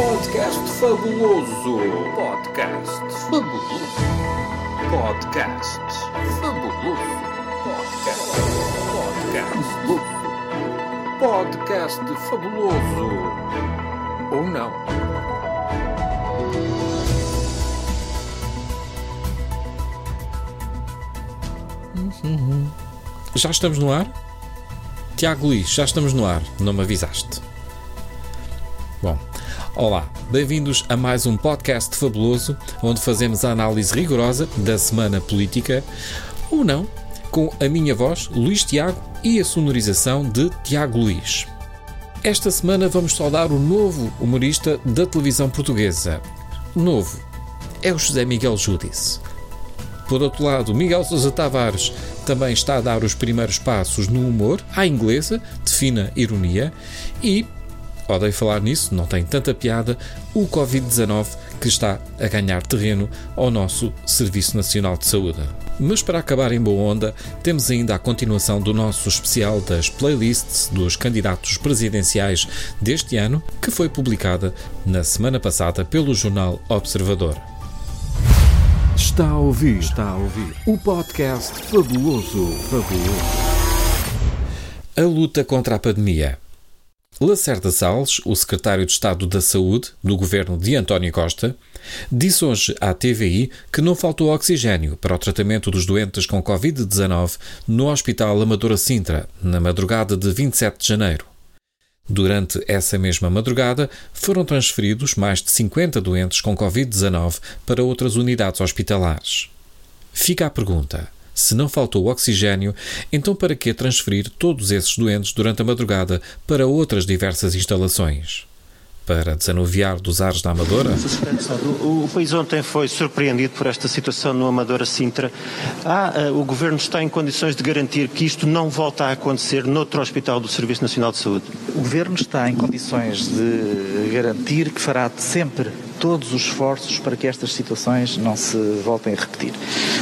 Podcast fabuloso. Podcast fabuloso. Podcast fabuloso. Podcast. Podcast. Podcast fabuloso. Ou não? Já estamos no ar? Tiago Luís, já estamos no ar, não me avisaste. Olá, bem-vindos a mais um podcast fabuloso onde fazemos a análise rigorosa da semana política, ou não, com a minha voz, Luís Tiago, e a sonorização de Tiago Luís. Esta semana vamos saudar o novo humorista da televisão portuguesa. Novo é o José Miguel Júdice. Por outro lado, Miguel Sousa Tavares também está a dar os primeiros passos no humor, à inglesa, de fina ironia, e, odeio falar nisso, não tem tanta piada, o Covid-19 que está a ganhar terreno ao nosso Serviço Nacional de Saúde. Mas para acabar em boa onda, temos ainda a continuação do nosso especial das playlists dos candidatos presidenciais deste ano, que foi publicada na semana passada pelo jornal Observador. Está a ouvir, está a ouvir o podcast fabuloso, fabuloso. A luta contra a pandemia. Lacerda Salles, o secretário de Estado da Saúde do governo de António Costa, disse hoje à TVI que não faltou oxigênio para o tratamento dos doentes com Covid-19 no Hospital Amadora Sintra, na madrugada de 27 de janeiro. Durante essa mesma madrugada, foram transferidos mais de 50 doentes com Covid-19 para outras unidades hospitalares. Fica a pergunta: se não faltou oxigênio, então para que transferir todos esses doentes durante a madrugada para outras diversas instalações? Para desanuviar dos ares da Amadora? O, o país ontem foi surpreendido por esta situação no Amadora Sintra. Ah, o Governo está em condições de garantir que isto não volta a acontecer noutro hospital do Serviço Nacional de Saúde? O Governo está em condições de garantir que fará sempre todos os esforços para que estas situações não se voltem a repetir.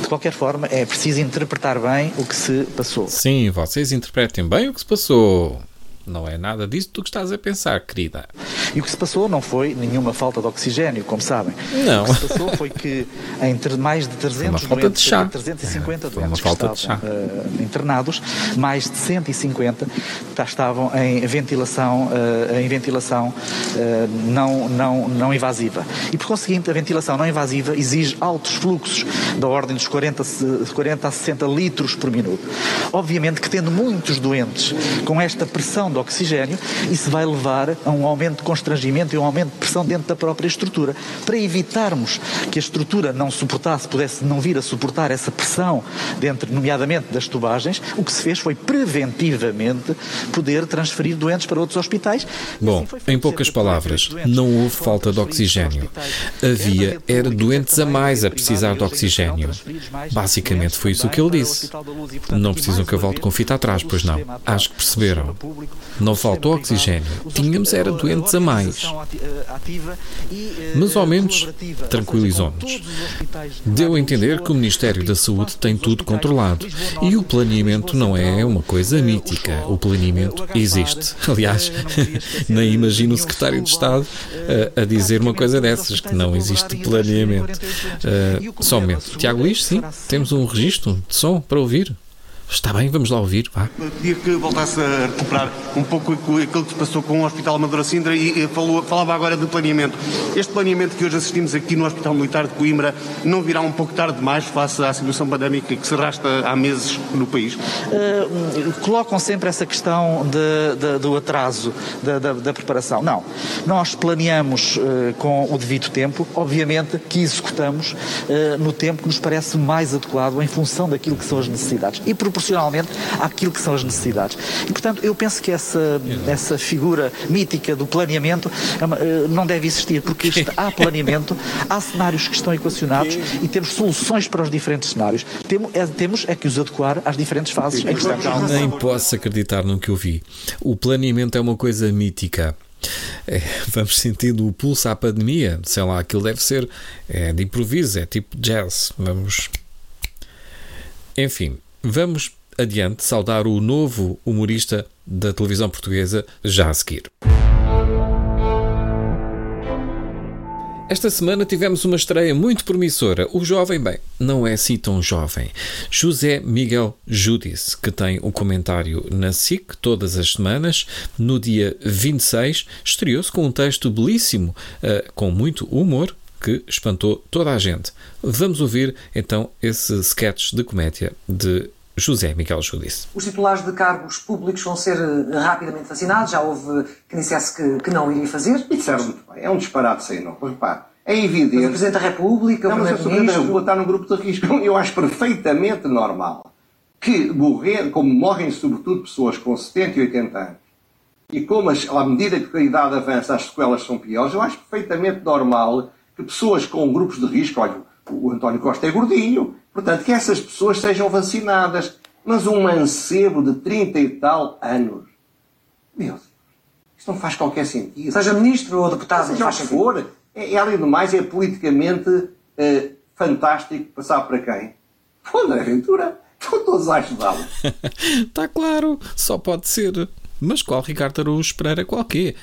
De qualquer forma, é preciso interpretar bem o que se passou. Sim, vocês interpretem bem o que se passou. Não é nada disso do que estás a pensar, querida. E o que se passou não foi nenhuma falta de oxigênio, como sabem. Não. O que se passou foi que entre mais de 300 uma falta doentes, de chá. 350 Foi uma doentes falta que estavam eh, internados, mais de 150 tá- estavam em ventilação, eh, em ventilação eh, não, não, não invasiva. E por conseguinte, a ventilação não invasiva exige altos fluxos da ordem dos 40, se- 40 a 60 litros por minuto. Obviamente que tendo muitos doentes com esta pressão de oxigênio, isso vai levar a um aumento de constrangimento e um aumento de pressão dentro da própria estrutura. Para evitarmos que a estrutura não suportasse, pudesse não vir a suportar essa pressão dentro, nomeadamente das tubagens, o que se fez foi preventivamente poder transferir doentes para outros hospitais. Bom, assim em poucas palavras, 48 não houve falta de oxigênio. Havia era doentes a mais a precisar de oxigênio. Basicamente foi isso que ele disse. Não precisam que eu volte com fita atrás, pois não. Acho que perceberam. Não faltou oxigênio. Tínhamos era doentes a mais. eh, eh, Mas ao menos tranquilizou-nos. Deu a entender que o Ministério da Saúde tem tudo controlado. E o planeamento não é uma coisa eh, mítica. O planeamento eh, existe. eh, Aliás, nem imagino o secretário de Estado a, a dizer uma coisa dessas, que não existe planeamento. Uh, só momento. Tiago Luís, sim, temos um registro de som para ouvir. Está bem, vamos lá ouvir, vá. Eu Pedia que voltasse a recuperar um pouco aquilo que se passou com o Hospital Amadora Sintra e eh, falou, falava agora de planeamento. Este planeamento que hoje assistimos aqui no Hospital Militar de Coimbra não virá um pouco tarde demais face à situação pandémica que se arrasta há meses no país? Uh, colocam sempre essa questão de- de- do atraso da, da- da preparação. Não. Nós planeamos uh, com o devido tempo, obviamente que executamos uh, no tempo que nos parece mais adequado em função daquilo que são as necessidades e proporcionalmente àquilo que são as necessidades. E, portanto, eu penso que essa, essa figura mítica do planeamento é uma- uh, não deve existir, porque há planeamento, há cenários que estão equacionados e temos soluções para os diferentes cenários. Temo- é- temos é que os adequar às diferentes fases em que estamos. Nem posso acreditar no que eu vi. O planeamento é uma coisa mítica. É, vamos sentindo o pulso à pandemia. Sei lá, aquilo deve ser é, de improviso, é tipo jazz. Vamos. Enfim, vamos adiante saudar o novo humorista da televisão portuguesa já a seguir. Esta semana tivemos uma estreia muito promissora. O jovem, bem, não é assim tão jovem. José Miguel Judice, que tem um comentário na SIC todas as semanas, no dia 26, estreou-se com um texto belíssimo, uh, com muito humor, que espantou toda a gente. Vamos ouvir então esse sketch de comédia de José Miguel Judice. Os titulares de cargos públicos vão ser eh, rapidamente vacinados. Já houve quem dissesse que, que não iria fazer. E disseram muito bem. É um disparate sem não. É evidente. Mas o Presidente da República, não, o mas o Presidente da República está Primeiro-Ministro... num grupo de risco. Eu acho perfeitamente normal que morrer, como morrem sobretudo pessoas com 70 e 80 anos, e como as, à medida que a idade avança as sequelas são piores, eu acho perfeitamente normal que pessoas com grupos de risco, olha, o António Costa é gordinho, portanto, que essas pessoas sejam vacinadas. Mas um mancebo de 30 e tal anos, meu Deus, isto não faz qualquer sentido. Seja Ministro ou Deputado, Seja o que for, é, é, além do mais, é politicamente eh, fantástico passar para quem? Para André Ventura. Estão todos a ajudá-lo. Está Tá claro, só pode ser. Mas qual Ricardo Araújo Pereira qualquer?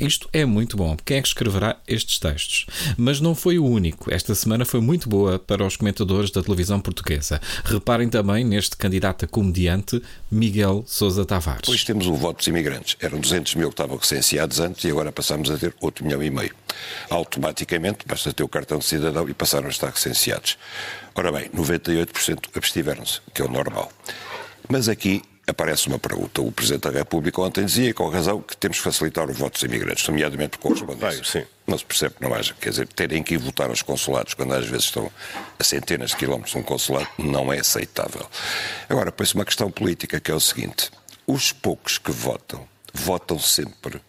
Isto é muito bom. Quem é que escreverá estes textos? Mas não foi o único. Esta semana foi muito boa para os comentadores da televisão portuguesa. Reparem também neste candidato a comediante, Miguel Sousa Tavares. Depois temos o voto dos imigrantes. Eram 200 mil que estavam recenseados antes e agora passamos a ter 8 milhão e meio. Automaticamente, basta ter o cartão de cidadão e passaram a estar recenseados. Ora bem, 98% abstiveram-se, que é o normal. Mas aqui aparece uma pergunta. O Presidente da República ontem dizia, com razão, que temos que facilitar o voto dos imigrantes, nomeadamente por correspondência. Sim. Não se percebe que não haja. Quer dizer, terem que ir votar aos consulados, quando às vezes estão a centenas de quilómetros de um consulado, não é aceitável. Agora, põe-se uma questão política, que é o seguinte. Os poucos que votam, votam sempre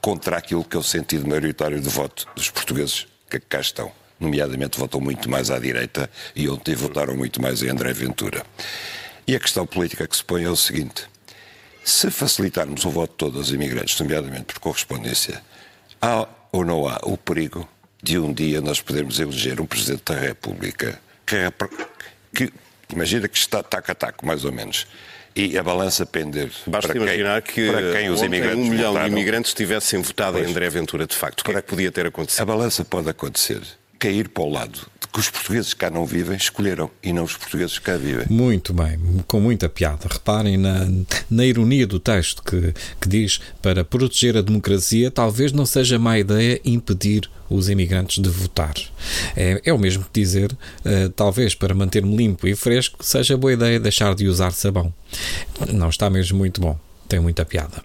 contra aquilo que é o sentido maioritário de voto dos portugueses que cá estão. Nomeadamente, votam muito mais à direita e ontem votaram muito mais em André Ventura. E a questão política que se põe é o seguinte: se facilitarmos o voto de todos os imigrantes, nomeadamente por correspondência, há ou não há o perigo de um dia nós podermos eleger um Presidente da República que, que imagina que está taco a mais ou menos, e a balança pender Basta para quem, imaginar que para quem os imigrantes um milhão votaram. de imigrantes tivessem votado em Pois. André Ventura de facto. O que é que podia ter A acontecido? balança pode acontecer, cair para o lado que os portugueses cá não vivem escolheram e não os portugueses cá vivem. Muito bem, com muita piada. Reparem na, na ironia do texto que, que diz: para proteger a democracia, talvez não seja má ideia impedir os imigrantes de votar. É, é o mesmo que dizer, eh, talvez para manter-me limpo e fresco, seja boa ideia deixar de usar sabão. Não está mesmo muito bom. Tem muita piada.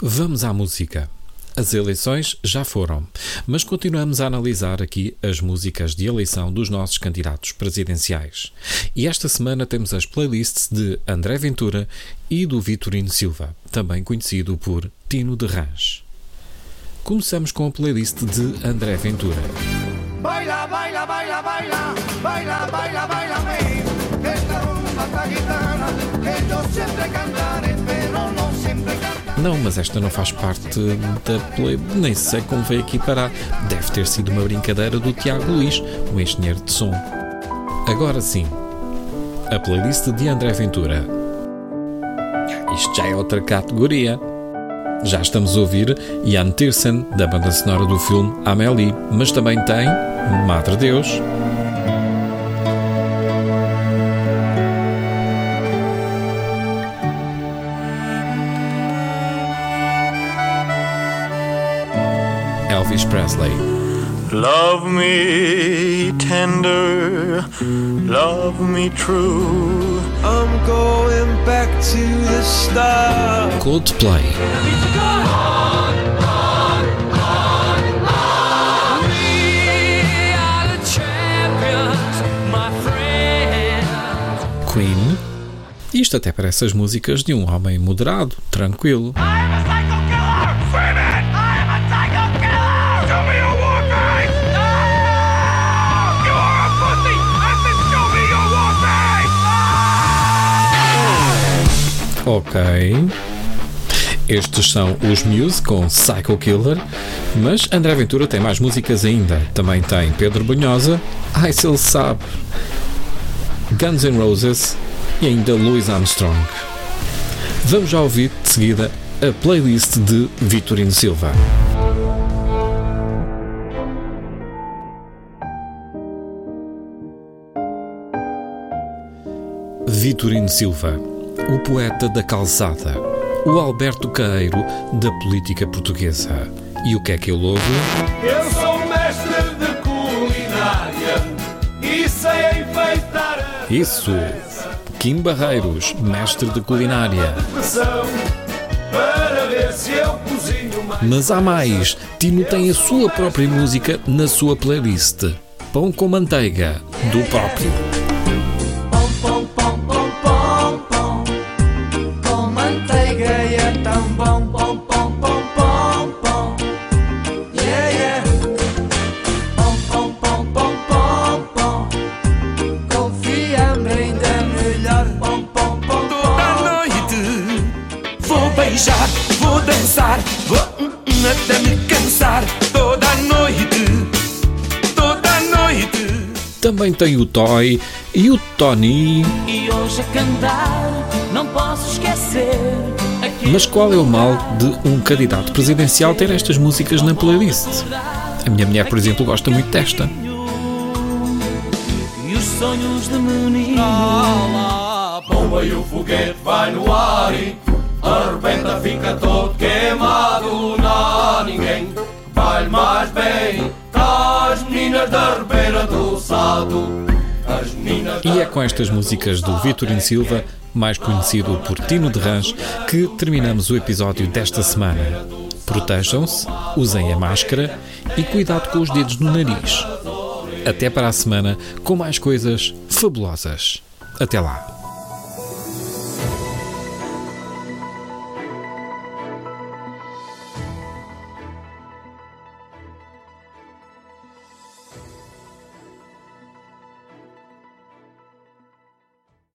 Vamos à música. As eleições já foram, mas continuamos a analisar aqui as músicas de eleição dos nossos candidatos presidenciais. E esta semana temos as playlists de André Ventura e do Vitorino Silva, também conhecido por Tino de Rãs. Começamos com a playlist de André Ventura. Baila, baila, baila, baila, baila, baila, baila, Esta rumba gitana que yo siempre cantaré, pero no siempre cantaré. Não, mas esta não faz parte da play. Nem sei como veio aqui parar. Deve ter sido uma brincadeira do Tiago Luís, o engenheiro de som. Agora sim, a playlist de André Ventura. Isto já é outra categoria. Já estamos a ouvir Jan Tiersen, da banda sonora do filme Amélie, mas também tem Madre Deus, Elvis Presley. Love me tender, love me true. I'm going back to the start. Coldplay. Queen. Isto até parece as músicas de um homem moderado, tranquilo. Ok. Estes são os Muse com Psycho Killer, mas André Ventura tem mais músicas ainda. Também tem Pedro Bunhosa, Ai Se Ele Sabe, Guns N' Roses e ainda Louis Armstrong. Vamos já ouvir de seguida a playlist de Vitorino Silva. Vitorino Silva, o poeta da calçada, o Alberto Caeiro da política portuguesa. E o que é que eu louvo? Eu sou mestre de culinária e sei enfeitar Isso! Kim Barreiros, mestre de culinária. Mas há mais! Tino tem a sua própria música na sua playlist. Pão com manteiga, do próprio. Até me cansar. Toda noite, toda noite. Também tem o Toy e o Tony. E hoje a cantar, não posso esquecer. Mas qual é o mal de um candidato presidencial ter estas músicas na playlist? A minha mulher, por exemplo, gosta muito desta. E os sonhos de menino. Bomba e o foguete vai no ar e arrebenta, fica todo queimado. Ninguém vai mais bem. As meninas da Ribeira do Sado, E é com estas músicas do Vitorino Silva, mais conhecido por Tino de Rãs, que terminamos o episódio desta semana. Protejam-se, usem a máscara e cuidado com os dedos no nariz. Até para a semana com mais coisas fabulosas. Até lá!